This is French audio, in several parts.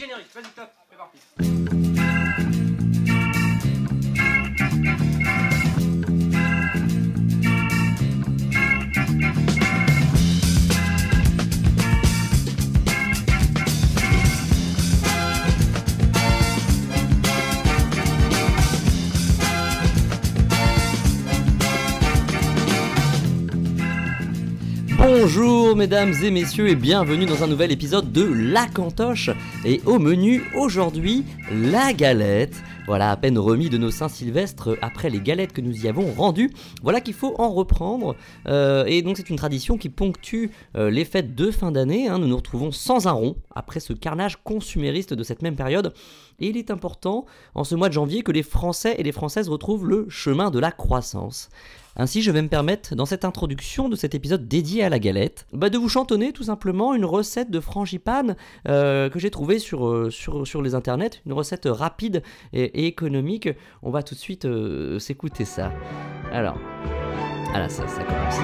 générique, vas-y, top, c'est parti. Mesdames et messieurs et bienvenue dans un nouvel épisode de La Cantoche et au menu aujourd'hui la galette. Voilà, à peine remis de nos Saint-Sylvestre après les galettes que nous y avons rendues. Voilà qu'il faut en reprendre. Euh, et donc c'est une tradition qui ponctue euh, les fêtes de fin d'année. hein. Nous nous retrouvons sans un rond après ce carnage consumériste de cette même période. Et il est important en ce mois de janvier que les Français et les Françaises retrouvent le chemin de la croissance. Ainsi, je vais me permettre, dans cette introduction de cet épisode dédié à la galette, bah, de vous chantonner tout simplement une recette de frangipane euh, que j'ai trouvée sur, euh, sur, les internets, une recette rapide et, économique. On va tout de suite euh, s'écouter ça. Alors, ah là, ça, ça commence.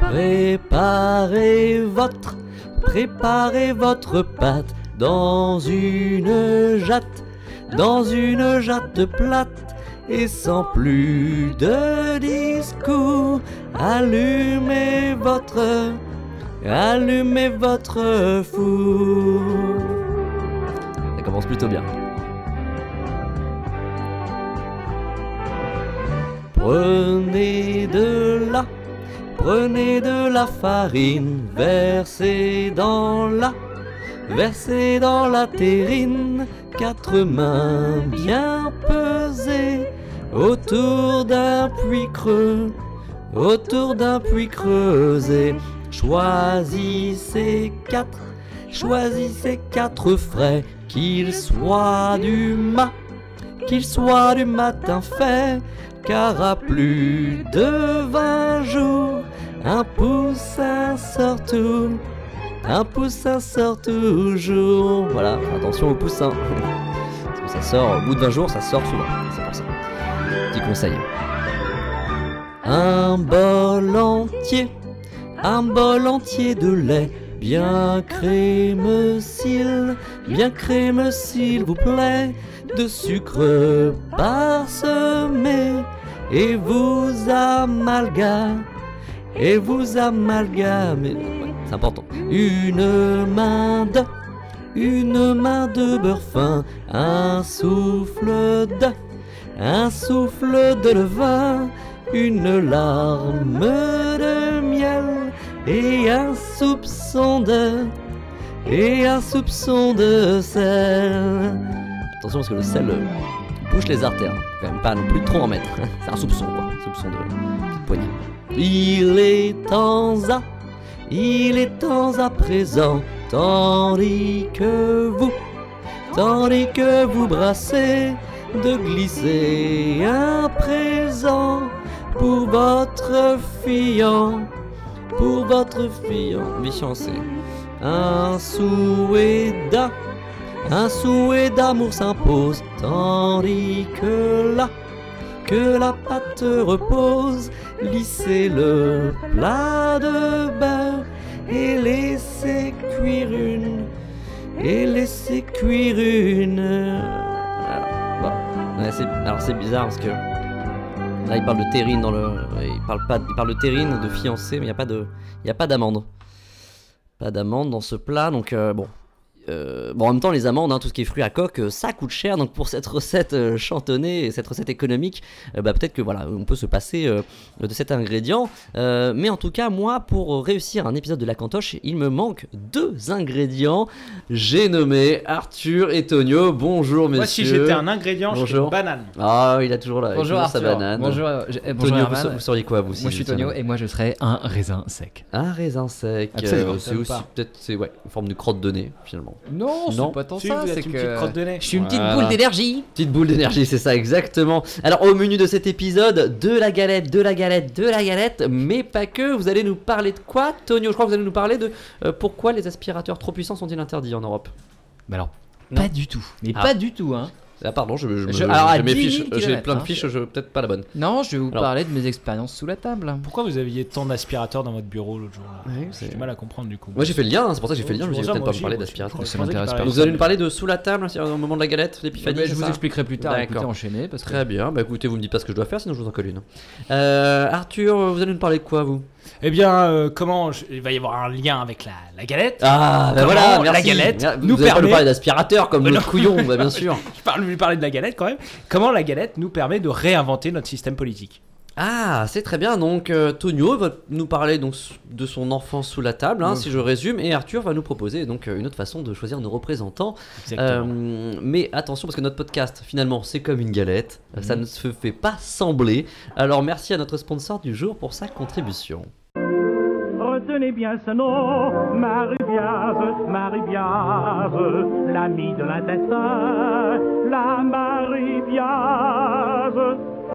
Préparez votre, préparez votre pâte dans une jatte dans une jatte plate et sans plus de discours. Allumez votre, allumez votre four. Ça commence plutôt bien. Prenez de la, prenez de la farine, versez dans la, versez dans la terrine quatre mains bien pesées autour d'un puits creux, autour d'un puits creusé. Choisissez quatre, choisissez quatre frais, qu'ils soient du mat, qu'ils soient du matin fait, car à plus de vingt jours, un poussin sort tout. Un poussin sort toujours. Voilà, attention au poussin. Parce que ça sort, au bout de 20 jours, ça sort souvent. C'est pour ça. Petit conseil. Un bol entier, un bol entier de lait, bien crémeux s'il, bien crémeux s'il vous plaît, de sucre parsemé, et vous amalgamez, et vous amalgamez. C'est important. Une main de, une main de beurre fin, un souffle de, un souffle de levain, une larme de miel et un soupçon de, et un soupçon de sel. Attention parce que le sel euh, bouche les artères. Faut Quand même pas non plus trop en mettre. C'est un soupçon quoi, soupçon de petite poignée. Il est temps à il est temps à présent, tandis que vous, tandis que vous brassez, de glisser un présent pour votre fiant, pour votre fiant, fiancé. Un souhait d'a, un souhait d'amour s'impose, tandis que là, que la pâte repose, lissez le plat de beurre et laissez cuire une, et laissez cuire une. Alors, bon, ouais, c'est- alors c'est bizarre parce que là il parle de terrine dans le, il parle pas, il parle de terrine, de fiancé, mais il y a pas de, il pas d'amande, pas d'amande dans ce plat, donc euh, bon. Euh, bon, en même temps, les amandes, hein, tout ce qui est fruits à coque, euh, ça coûte cher. Donc, pour cette recette euh, chantonnée et cette recette économique, euh, bah, peut-être que voilà, on peut se passer euh, de cet ingrédient. Euh, mais en tout cas, moi, pour réussir un épisode de la cantoche, il me manque deux ingrédients. J'ai nommé Arthur et Tonio. Bonjour, Moi, messieurs. si j'étais un ingrédient, je une banane. Ah, il a toujours, la, Bonjour sa Arthur. banane. Bonjour, euh, je- eh, bonjour Tonio, vous, vous seriez quoi, vous si Moi je suis Tonio et moi je serais un raisin sec. Un raisin sec. Euh, c'est aussi peut-être, c'est ouais, une forme de crotte de nez finalement. Non, Non. pas tant Si, ça, c'est une que petite crotte de nez. je suis une petite Voilà. boule d'énergie. Petite boule d'énergie, c'est ça exactement. Alors au menu de cet épisode, de la galette, de la galette, de la galette, mais pas que. Vous allez nous parler de quoi, Tonio? Je crois que vous allez nous parler de euh, pourquoi les aspirateurs trop puissants sont-ils interdits en Europe? Mais alors, Non. pas du tout. Mais Ah. pas du tout, hein. Ah pardon, je, je, me- Je- alors, mes 10 000 fiches, j'ai plein de hein, fiches, je peut-être pas la bonne. Non, je vais vous Alors- parler de mes expériences sous la table. Pourquoi vous aviez tant d'aspirateurs dans votre bureau l'autre jour Ouais, J'ai c'est- du mal à comprendre du coup. Moi j'ai fait le lien, hein, c'est pour ça que j'ai fait le lien, je me suis peut-être pas me parler moi aussi. d'aspirateur. Je Ça m'intéresse pas. Vous allez nous parler de sous la table, c'est au moment de la galette, l'épiphanie, je vous expliquerai plus tard. D'accord. Écoutez, enchaînez Très bien, bah écoutez, vous me dites pas ce que je dois faire, sinon je vous en colle une. Euh, Arthur, vous allez nous parler de quoi vous? Eh bien, euh, comment je- il va y avoir un lien avec la, la galette Ah, bah voilà, la merci. galette Vous nous allez pas nous permet- parler d'aspirateur comme le non. couillon, bah bien sûr. Je parle lui parler de la galette quand même. Comment la galette nous permet de réinventer notre système politique Ah, c'est très bien. Donc, euh, Tonio va nous parler donc de son enfance sous la table, hein, si je résume, et Arthur va nous proposer donc euh, une autre façon de choisir nos représentants. Euh, mais attention, parce que notre podcast, finalement, c'est comme une galette. Ça ne se fait pas sembler. Alors, merci à notre sponsor du jour pour sa contribution. Retenez bien ce nom, Marie-Biase, de l'intestin, la Marie-Biase.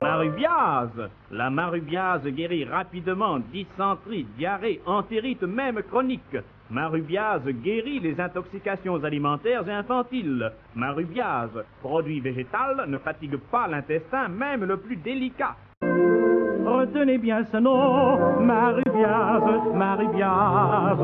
Marie-Biase, la Marie-Biase guérit rapidement dysenterie, diarrhée, entérite, même chronique. Marubiase guérit les intoxications alimentaires et infantiles. Marubiase, produit végétal, ne fatigue pas l'intestin, même le plus délicat. Retenez bien ce nom, Marie-Biase, Marie-Biase,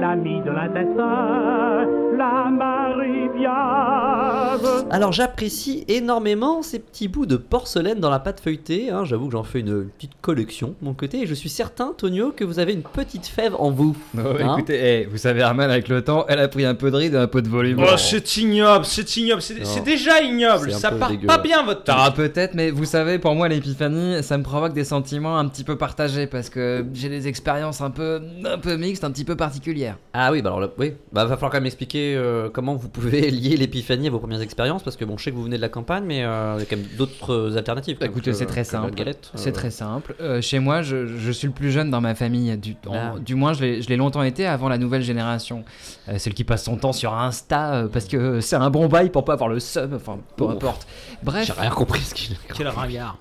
l'ami de l'intestin, la Marie-Biase. Alors j'apprécie énormément ces petits bouts de porcelaine dans la pâte feuilletée. hein. J'avoue que j'en fais une petite collection de mon côté. Et je suis certain, Tonio, que vous avez une petite fève en vous. Ouais, Hein écoutez, eh, vous savez, Herman, avec le temps, elle a pris un peu de ride et un peu de volume. Oh, c'est ignoble, c'est ignoble, c'est déjà ignoble. Ça part dégueu. pas bien votre Ah, truc. peut-être, mais vous savez, pour moi, l'épiphanie, ça me provoque des sentiments un petit peu partagés parce que j'ai des expériences un peu, un peu mixtes, un petit peu particulières. Ah oui, bah alors là, oui, bah va falloir quand même expliquer euh, comment vous pouvez lier l'épiphanie à vos premières expériences, parce que bon, je sais que vous venez de la campagne, mais euh, il y a quand même d'autres alternatives. comme Écoutez, c'est très simple. galette, C'est euh. très simple. Euh, chez moi, je, je suis le plus jeune dans ma famille. Du, en- Ah. du moins, je l'ai longtemps été avant la nouvelle génération. Euh, celle qui passe son temps sur Insta euh, parce que c'est un bon bail pour pas avoir le seum. Enfin, peu Ouf. importe. Bref, J'ai rien compris ce qu'il Quel ringard.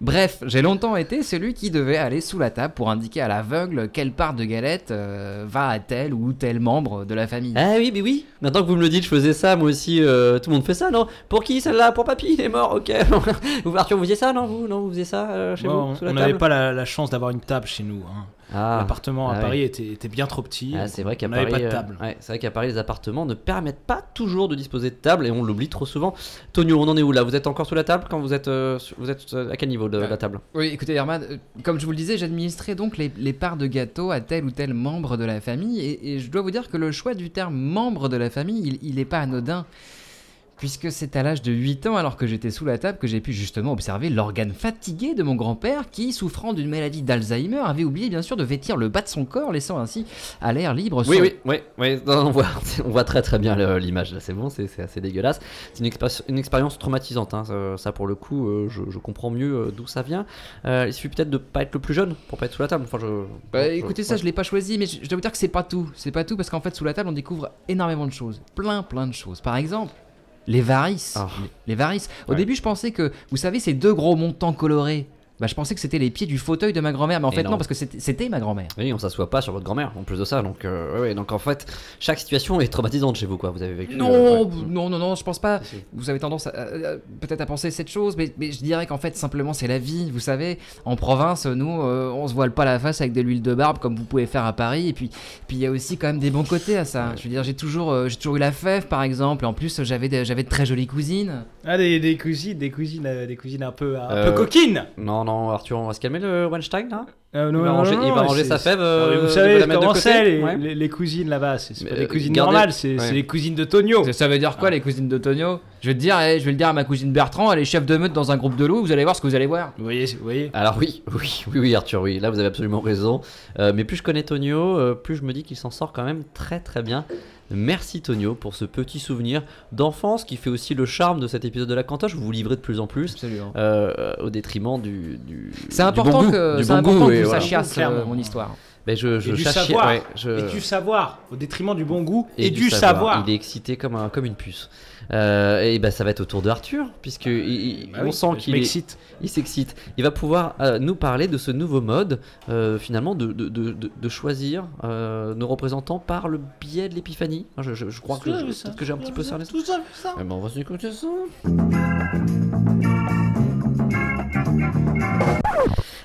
Bref, j'ai longtemps été celui qui devait aller sous la table pour indiquer à l'aveugle quelle part de galette euh, va à tel ou tel membre de la famille. Ah oui, mais oui. Maintenant que vous me le dites, je faisais ça, moi aussi. euh, tout le monde fait ça, non? Pour qui celle-là? Pour papy, il est mort, ok. vous, Arthur, vous faisiez ça, non? Vous, non, vous faisiez ça euh, chez Bon, vous sous la on n'avait table? pas la, la chance d'avoir une table chez nous. hein. Ah, L'appartement à Ah. Paris était, était bien trop petit. Ah, c'est vrai qu'à Paris, pas de euh, ouais, c'est vrai qu'à Paris, les appartements ne permettent pas toujours de disposer de table et on l'oublie trop souvent. Tonio, on en est où là? Vous êtes encore sous la table quand vous êtes, euh, vous êtes euh, à quel niveau de la table? Oui, écoutez, Herman, comme je vous le disais, j'administrais donc les, les parts de gâteau à tel ou tel membre de la famille, et, et je dois vous dire que le choix du terme membre de la famille, il n'est pas anodin. Puisque c'est à l'âge de 8 ans, alors que j'étais sous la table, que j'ai pu justement observer l'organe fatigué de mon grand-père, qui, souffrant d'une maladie d'Alzheimer, avait oublié bien sûr de vêtir le bas de son corps, laissant ainsi à l'air libre Oui, son- oui, oui, oui. Non, on, voit, on voit très très bien l'image là, c'est bon, c'est assez dégueulasse. C'est une, expérience- une expérience traumatisante, hein, ça, ça, pour le coup, euh, je, je comprends mieux euh, d'où ça vient. Euh, il suffit peut-être de pas être le plus jeune pour pas être sous la table. Enfin, je, Bah, je- écoutez, ça, je l'ai pas choisi, mais je, je dois vous dire que c'est pas tout. C'est pas tout parce qu'en fait, sous la table, on découvre énormément de choses. Plein, plein de choses. Par exemple, les varices. Ah. Les, les varices. Au Ouais. début, je pensais que, vous savez, ces deux gros montants colorés. Bah, je pensais que c'était les pieds du fauteuil de ma grand-mère, mais en Et fait, non. non, parce que c'était ma grand-mère. Oui, on s'assoit pas sur votre grand-mère en plus de ça, donc, euh, ouais, ouais, donc en fait, chaque situation est traumatisante chez vous, quoi. Vous avez vécu. Non, euh, ouais. non, non, non, je pense pas. Si. Vous avez tendance à- peut-être à penser cette chose, mais, mais je dirais qu'en fait, simplement, c'est la vie. Vous savez, en province, nous, euh, on se voile pas la face avec de l'huile de barbe comme vous pouvez faire à Paris. Et puis, puis il y a aussi quand même des bons côtés à ça. Je veux dire, j'ai toujours, euh, j'ai toujours eu la fève, par exemple. Et en plus, j'avais de très jolies cousines. Ah, des, des cousines, des cousines, euh, des cousines un peu, un Euh, peu coquines. Non, non, Arthur, on va se calmer le Weinstein là Euh, il va ranger, il va ranger sa fève. euh, vous savez comment c'est les, Ouais. les- les cousines là-bas C'est pas des euh, cousines gardez- normales, c'est ouais. les cousines de Tonio. Ça, ça veut dire quoi, les cousines de Tonio? Je vais te dire, eh, je vais le dire à ma cousine Bertrand, elle est chef de meute dans un groupe de loups. Vous allez voir ce que vous allez voir. Vous voyez, vous voyez Alors oui, oui, oui, oui, Arthur, oui, là vous avez absolument raison. Euh, mais plus je connais Tonio, euh, plus je me dis qu'il s'en sort quand même très très bien. Merci Tonio pour ce petit souvenir d'enfance qui fait aussi le charme de cet épisode de la cantoche. Vous vous livrez de plus en plus. Absolument. euh, au détriment du, du C'est important bon goût, que, bon important que vous voilà. sachiez euh, mon histoire. Mais je, je Et du savoir. ouais, je- Et du savoir, au détriment du bon goût et, du, savoir. Il est excité comme, un, comme une puce. Euh, et ben ça va être au tour de Arthur, puisque il- il- Bah on oui, sent qu'il est- il s'excite. Il va pouvoir euh, nous parler de ce nouveau mode, euh, finalement, de, de, de, choisir euh, nos représentants par le biais de l'épiphanie. Je, je- je crois que, je- que j'ai un petit peu ça. Tout ça, ça. Eh ben, on va s'écouter ça.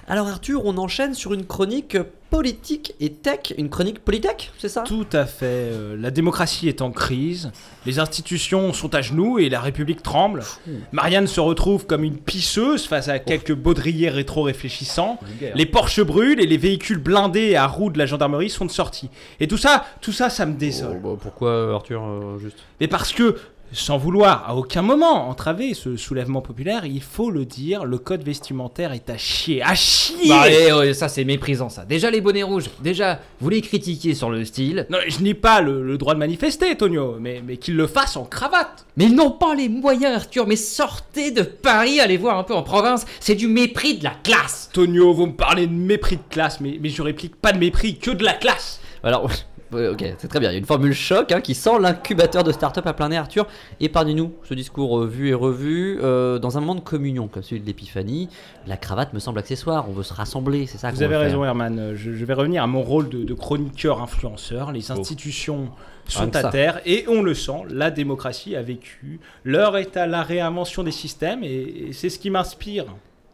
Alors Arthur, on enchaîne sur une chronique politique et tech, une chronique polytech, c'est ça? Tout à fait. euh, la démocratie est en crise, les institutions sont à genoux et la République tremble. Marianne se retrouve comme une pisseuse face à quelques baudriers rétro-réfléchissants. Les Porsche brûlent et les véhicules blindés à roues de la gendarmerie sont de sortie. Et tout ça, tout ça, ça me désole. Oh, bah, pourquoi Arthur euh, juste? Mais parce que, sans vouloir à aucun moment entraver ce soulèvement populaire, il faut le dire, le code vestimentaire est à chier. À chier Bah, allez, ouais, ça c'est méprisant ça. Déjà les bonnets rouges, déjà vous les critiquez sur le style, Non, je n'ai pas le, le droit de manifester, Tonio, mais, mais qu'il le fasse en cravate. mais ils n'ont pas les moyens Arthur, mais sortez de Paris, allez voir un peu en province, c'est du mépris de la classe. Tonio, vous me parlez de mépris de classe, mais, mais je réplique pas de mépris, que de la classe. Alors, ok, c'est très bien. Il y a une formule choc hein, qui sent l'incubateur de start-up à plein nez. Arthur, épargne-nous ce discours euh, vu et revu. euh, dans un moment de communion comme celui de l'épiphanie, la cravate me semble accessoire. On veut se rassembler, c'est ça Vous avez raison. Herman. Euh, Je, je vais revenir à mon rôle de, de chroniqueur influenceur. Les institutions Rien sont que à ça. terre et on le sent, la démocratie a vécu. L'heure est à la réinvention des systèmes et, et c'est ce qui m'inspire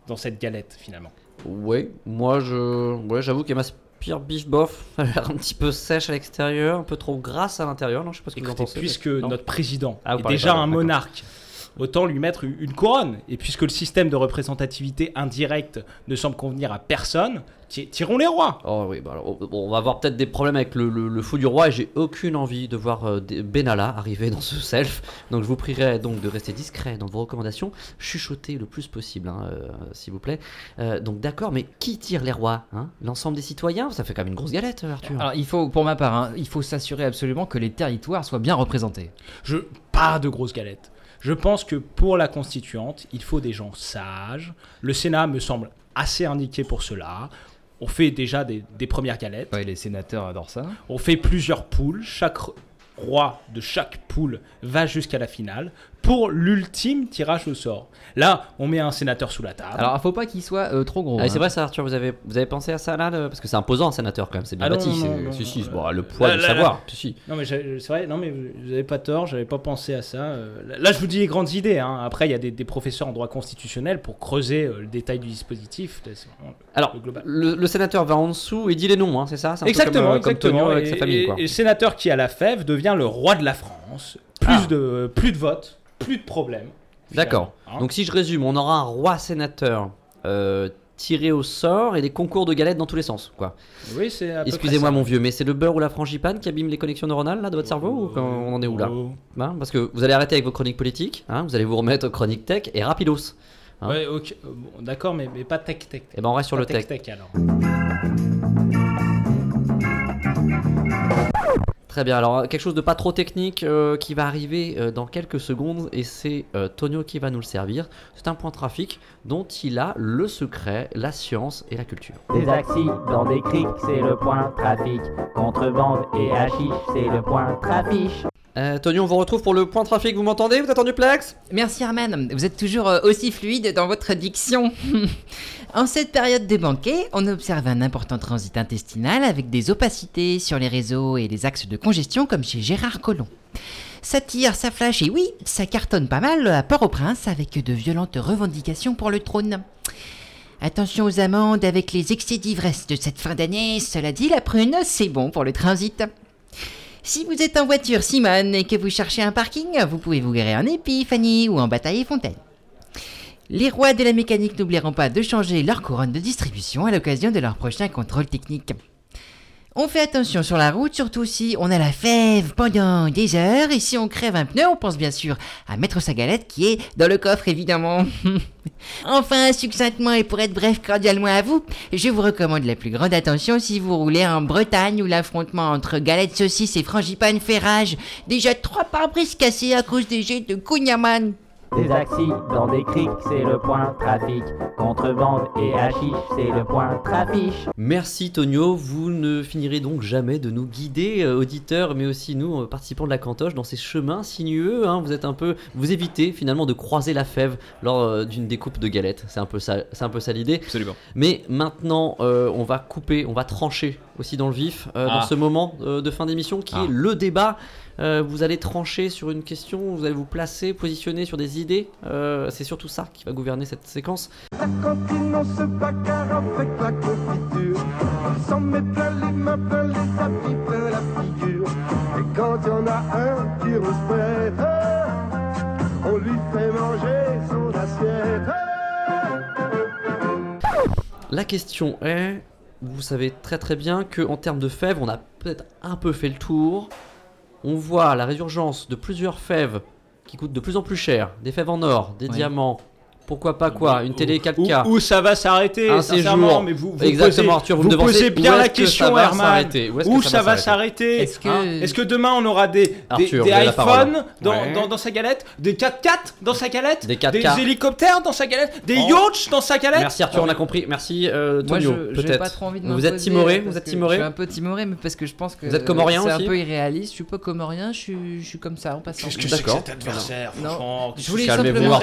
dans cette galette finalement. Ouais, moi je, ouais, j'avoue qu'elle m'inspire bif bof. Elle a l'air un petit peu sèche à l'extérieur, un peu trop grasse à l'intérieur. Non, je sais pas ce que vous en pensez. puisque mais- notre président Ah, est déjà un monarque, autant lui mettre une couronne. Et puisque le système de représentativité indirecte ne semble convenir à personne, ti- tirons les rois. Oh oui, bah alors, on- bon, on va avoir peut-être des problèmes avec le, le, le fou du roi et j'ai aucune envie de voir euh, Benalla arriver dans ce self. Donc je vous prierai donc de rester discret dans vos recommandations, chuchoter le plus possible, hein, euh, s'il vous plaît. Euh, donc d'accord, mais qui tire les rois hein? L'ensemble des citoyens? Ça fait quand même une grosse galette, Arthur. Alors il faut, pour ma part, hein, il faut s'assurer absolument que les territoires soient bien représentés. Je pas de grosses galettes. Je pense que pour la constituante, il faut des gens sages. Le Sénat me semble assez indiqué pour cela. On fait déjà des, des premières galettes. Ouais, les sénateurs adorent ça. On fait plusieurs poules. Chaque roi de chaque poule va jusqu'à la finale pour l'ultime tirage au sort. Là, on met un sénateur sous la table. Alors faut pas qu'il soit euh, trop gros. Ah, hein. c'est vrai ça, Arthur, vous avez, vous avez pensé à ça là le- Parce que c'est imposant un sénateur quand même, c'est bien Ah bâti. non, c'est- non, si, si, euh, bon, le poids là, du là, savoir. Si, si. Non mais c'est vrai, non mais vous vous avez pas tort, j'avais pas pensé à ça. euh, Là je vous dis les grandes idées. hein. Après il y a des, des professeurs en droit constitutionnel pour creuser euh, le détail du dispositif. Alors, le global. le, le sénateur va en dessous et dit les noms, hein, c'est ça peu Exactement, comme, euh, comme exactement. Tonio avec et, sa famille. et- Quoi. et le sénateur qui a la fève devient le roi de la France. Plus Ah. de plus de votes, plus de problèmes. D'accord. hein. Donc si je résume, on aura un roi sénateur euh, tiré au sort et des concours de galettes dans tous les sens. quoi. oui, c'est Excusez-moi mon vieux, mais c'est le beurre ou la frangipane qui abîme les connexions neuronales là de votre cerveau ou quand on en est où là Oh. Hein, Parce que vous allez arrêter avec vos chroniques politiques, hein, vous allez vous remettre aux chroniques tech et rapidos. Hein Ouais, ok. euh, bon, D'accord, mais, mais pas tech tech. Et ben on reste sur Pas le tech. tech alors. Très bien, alors quelque chose de pas trop technique euh, qui va arriver euh, dans quelques secondes et c'est euh, Tonio qui va nous le servir. C'est un point trafic dont il a le secret, la science et la culture. Des accidents, des crics, c'est le point trafic. Contrebande et hachiche, c'est le point trafiche. Euh, Tonio, on vous retrouve pour le point trafic, vous m'entendez Vous êtes en Merci Arman, vous êtes toujours euh, aussi fluide dans votre diction. en cette période de banquet, on observe un important transit intestinal avec des opacités sur les réseaux et les axes de congestion comme chez Gérard Collomb. Ça tire, ça flash et oui, ça cartonne pas mal à Port-au-Prince avec de violentes revendications pour le trône. Attention aux amendes avec les excès d'ivresse de cette fin d'année, cela dit, la prune, c'est bon pour le transit. Si vous êtes en voiture Simone et que vous cherchez un parking, vous pouvez vous garer en Épiphanie ou en Bataille et Fontaine. Les rois de la mécanique n'oublieront pas de changer leur couronne de distribution à l'occasion de leur prochain contrôle technique. On fait attention sur la route, surtout si on a la fève pendant des heures et si on crève un pneu, on pense bien sûr à mettre sa galette qui est dans le coffre évidemment. enfin, succinctement et pour être bref cordialement à vous, je vous recommande la plus grande attention si vous roulez en Bretagne où l'affrontement entre galettes saucisses et frangipane fait rage. Déjà trois pare-brises cassés à cause des jets de Kunyaman. Des accidents, des crics, c'est le point trafic. Contrebande et hachiche, c'est le point trafic. Merci Tonio, vous ne finirez donc jamais de nous guider, euh, auditeurs, mais aussi nous, euh, participants de la cantoche, dans ces chemins sinueux. hein. vous êtes un peu, vous évitez finalement de croiser la fève lors euh, d'une découpe de galettes. C'est un peu ça, c'est un peu ça l'idée. Absolument. Mais maintenant, euh, on va couper, on va trancher aussi dans le vif euh, dans Ah. ce moment euh, de fin d'émission qui Ah. est le débat. Euh, vous allez trancher sur une question, vous allez vous placer, positionner sur des idées. Euh, c'est surtout ça qui va gouverner cette séquence. La cantine, on se bagarre avec la confiture. On s'en met plein les mains, plein les habits, plein la figure. Et quand il y en a un qui respecte, on lui fait manger son assiette. La question est, vous savez très très bien que en termes de fèves, on a peut-être un peu fait le tour. On voit la résurgence de plusieurs fèves qui coûtent de plus en plus cher, des fèves en or, des Oui. diamants. Pourquoi pas quoi Une télé 4K. Où, où ça va s'arrêter Un sincèrement, séjour. mais vous, vous Exactement, posez, Arthur, vous, vous me demandez posez bien où la question, va Herman. s'arrêter Où, est-ce que Où ça, va s'arrêter Est-ce que- Hein Est-ce que demain on aura des, des, Arthur, des parole. iPhones dans, Ouais. dans, dans sa galette, des 4x4 dans sa galette, Des 4x4. hélicoptères dans sa galette, des Oh. yachts dans sa galette Merci Arthur, on a compris. Merci euh, Tonio, peut-être. pas trop envie de Vous êtes timoré Vous êtes timoré Je suis un peu timoré, mais parce que je pense que Vous êtes comorien c'est aussi un peu irréaliste. Je suis pas comorien, je suis, je suis comme ça en passant. Qu'est-ce que c'est que cet adversaire franchement Je voulais simplement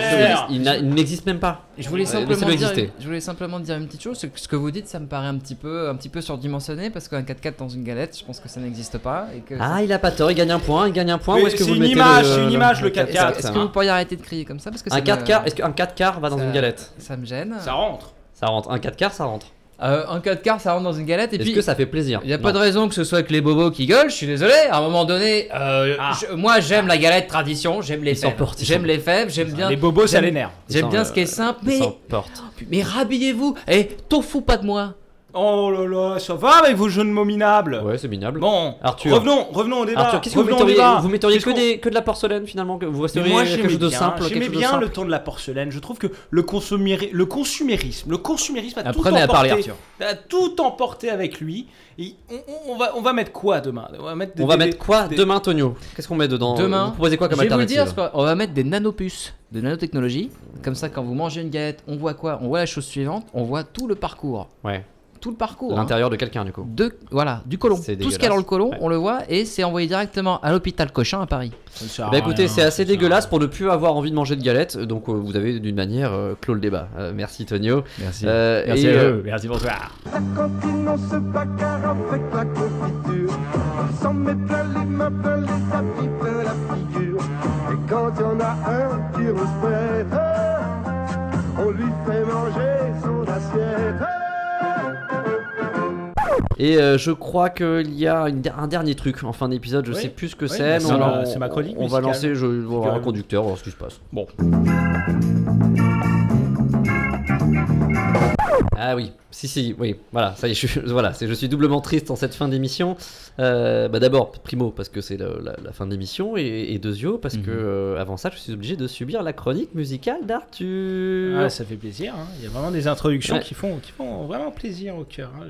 il il n'existe même pas. Je voulais simplement dire, exister. je voulais simplement dire une petite chose, c'est que ce que vous dites, ça me paraît un petit peu, un petit peu surdimensionné parce qu'un 4x4 dans une galette, je pense que ça n'existe pas et que. Ah, il a pas tort, il gagne un point, il gagne un point. Mais Où est-ce que c'est vous une mettez image, le- c'est une image, le Est-ce 4x4. que- est-ce que vous pourriez arrêter de crier comme ça parce que Un me- 4 quarts, est-ce qu'un 4 quarts va dans ça- une galette? Ça me gêne. Ça rentre. Ça rentre. Un 4 quarts, ça rentre. Euh, un 4 quarts, ça rentre dans une galette et Est-ce puis. que ça fait plaisir Il n'y a pas Non. de raison que ce soit que les bobos qui gueulent, je suis désolé. À un moment donné, euh, Ah. je- moi j'aime la galette tradition, j'aime les Ils fèves. ils J'aime les fèves, j'aime bien. Les bobos, ça j'aime- l'énerve. J'aime bien ce qui est simple, Il mais, s'emporte. mais rhabillez-vous. Et t'en fous pas de moi. Oh là là, ça va avec vos jeux de mots minables Ouais, c'est minable. Bon, Arthur. revenons, revenons au débat. Arthur, qu'est-ce que vous revenons au metteriez débat. Vous metteriez que, des, que de la porcelaine finalement que Vous resteriez moi quelque j'aimais chose de bien, simple quelque j'aimais chose de bien simple le ton de la porcelaine. Je trouve que le, consuméri- le consumérisme, le consumérisme a tout Apprenez à emporté, parler, Arthur. a tout emporté avec lui. Et on, on- on va, on va mettre quoi demain? On va mettre, des- On va des- mettre quoi des- demain, Tonio? Qu'est-ce qu'on met dedans? Demain, Vous proposez quoi comme je vais vous le alternative dire, on va mettre des nanopuces de nanotechnologie. Comme ça, quand vous mangez une galette, on voit quoi? On voit la chose suivante, on voit tout le parcours. Ouais. Tout le parcours. hein. L'intérieur de quelqu'un du coup. De, voilà, du côlon. Tout ce qu'il y a dans le Ouais. on le voit et c'est envoyé directement à l'hôpital Cochin à Paris. Bah écoutez, c'est assez dégueulasse rien. pour ne plus avoir envie de manger de galettes, donc euh, vous avez d'une manière euh, clos le débat. Euh, merci Tonio. Merci. Euh, et, euh, merci bonsoir. La cantine, on se bagarre avec la confiture. On s'en et, euh, je crois qu'il y a une- un dernier truc en fin d'épisode, je Oui. sais plus ce que Oui, c'est, bah, c'est on, ma- chronique on va lancer je, un conducteur, voir ce qui se passe. Bon. Ah oui, si si, oui, voilà, ça y est, je, suis- voilà, je suis doublement triste en cette fin d'émission. Euh, bah d'abord, primo, parce que c'est la, la fin d'émission, et, et deuxio, parce que Mhm. euh, avant ça, je suis obligé de subir la chronique musicale d'Arthur. Ah, ça fait plaisir. hein. Il y a vraiment des introductions Ouais. qui, font, qui font vraiment plaisir au cœur. hein.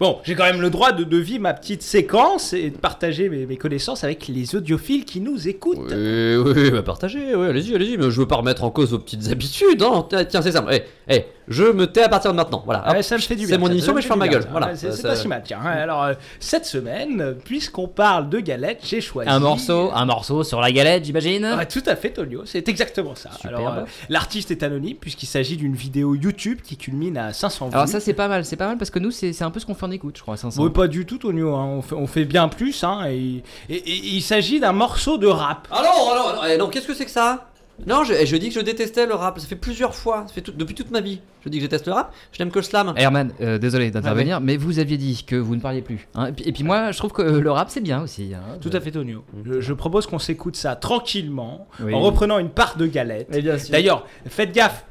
Bon, j'ai quand même le droit de, de vivre ma petite séquence et de partager mes, mes connaissances avec les audiophiles qui nous écoutent. Oui, oui, bah partagez, ouais, allez-y, allez-y, mais je veux pas remettre en cause vos petites habitudes, hein. Tiens, c'est simple, eh, eh, je me tais à partir de maintenant, voilà. Ouais, hop, ça me fait du bien. C'est mon émission, mais je ferme ma gueule, voilà. Ouais, C'est Ça- pas si mal. Tiens, alors, euh, cette semaine, puisqu'on parle de galettes, j'ai choisi. Un morceau, un morceau sur la galette, j'imagine? Ouais, tout à fait, Tonio, c'est exactement ça. Alors, euh, l'artiste est anonyme puisqu'il s'agit d'une vidéo YouTube qui culmine à 500 vues. Alors ça c'est pas mal, c'est pas mal parce que nous c'est un peu ce qu'on fait en écoute, je crois, 500. Oui, pas du tout, Tonio. hein. On, fait, on fait bien plus. Hein, et, et- et il s'agit d'un morceau de rap. Alors, alors, alors, eh, non, qu'est-ce que c'est que ça? Non, je, eh, je dis que je détestais le rap, ça fait plusieurs fois, ça fait tout- depuis toute ma vie. Je dis que je déteste le rap, je n'aime que le slam. Herman, euh, désolé d'intervenir, mais vous aviez dit que vous ne parliez plus. hein. Et, puis, et puis moi, je trouve que euh, le rap c'est bien aussi. hein. Tout à fait, Tonio. Je, je propose qu'on s'écoute ça tranquillement, Oui. en reprenant une part de galette. Mais bien sûr. D'ailleurs, faites gaffe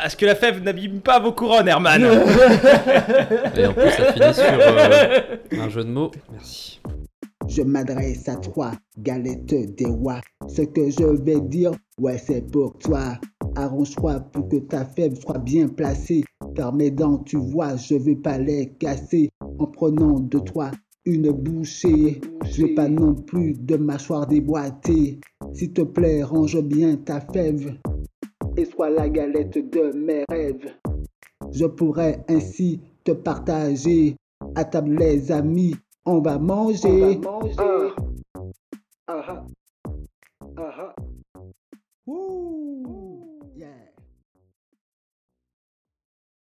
à ce que la fève n'abîme pas vos couronnes, Herman. Et en plus, ça finit sur euh, un jeu de mots. Merci. Je m'adresse à toi, galette des rois. Ce que je vais dire, ouais, c'est pour toi. Arrange-toi pour que ta fève soit bien placée. Car mes dents, tu vois, je vais pas les casser. En prenant de toi une bouchée. Je vais pas non plus de mâchoire déboîtée. S'il te plaît, range bien ta fève. et sois la galette de mes rêves. Je pourrais ainsi te partager à table les amis, on va manger. Ah,